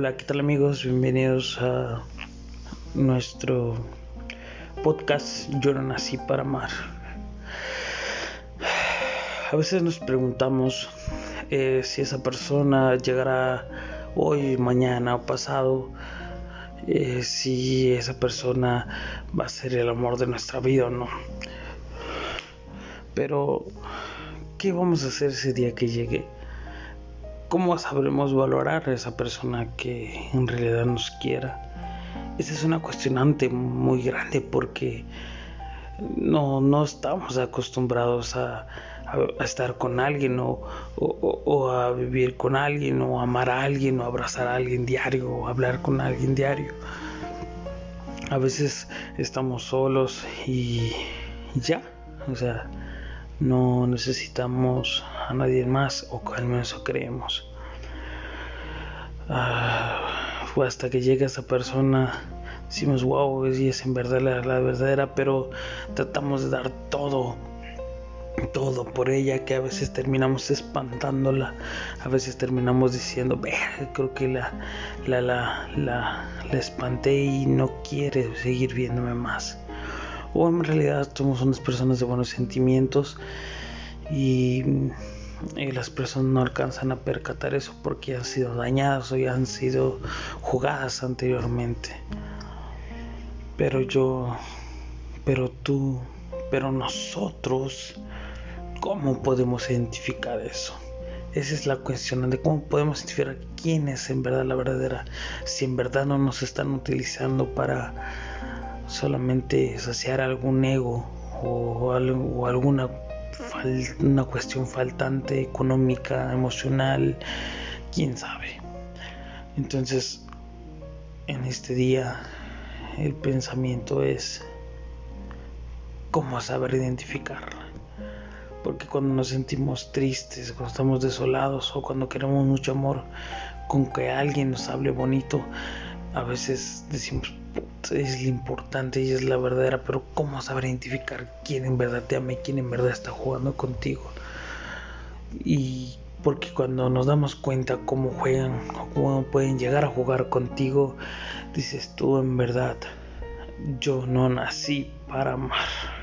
Hola, ¿qué tal amigos? Bienvenidos a nuestro podcast Yo no nací para amar. A veces nos preguntamos eh, si esa persona llegará hoy, mañana o pasado, eh, si esa persona va a ser el amor de nuestra vida o no. Pero, ¿qué vamos a hacer ese día que llegue? ¿Cómo sabremos valorar a esa persona que en realidad nos quiera? Esa es una cuestionante muy grande porque no, no estamos acostumbrados a, estar con alguien o, o, a vivir con alguien o amar a alguien o abrazar a alguien diario o hablar con alguien diario. A veces estamos solos y ya, o sea, no necesitamos a nadie más o al menos eso creemos. Ah, fue hasta que llega esa persona, decimos, wow, y es en verdad la, verdadera, pero tratamos de dar todo, todo por ella, que a veces terminamos espantándola, a veces terminamos diciendo, creo que la, la, la, la, la espanté y no quiere seguir viéndome más o en realidad somos unas personas de buenos sentimientos y, las personas no alcanzan a percatar eso porque han sido dañadas o ya han sido jugadas anteriormente. Pero yo, pero tú, pero nosotros, ¿cómo podemos identificar eso? Esa es la cuestión de cómo podemos identificar quién es en verdad la verdadera, si en verdad no nos están utilizando para solamente saciar algún ego o, alguna una cuestión faltante económica, emocional, quién sabe. Entonces, en este día, el pensamiento es cómo saber identificarla. Porque cuando nos sentimos tristes, cuando estamos desolados o cuando queremos mucho amor, con que alguien nos hable bonito, a veces decimos, es lo importante y es la verdadera, pero ¿cómo saber identificar quién en verdad te ama y quién en verdad está jugando contigo? Y porque cuando nos damos cuenta cómo juegan o cómo pueden llegar a jugar contigo, dices tú en verdad, yo no nací para amar.